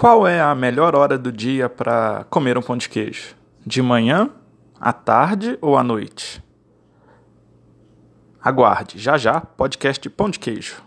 Qual é a melhor hora do dia para comer um pão de queijo? De manhã, à tarde ou à noite? Aguarde, já já, podcast Pão de Queijo.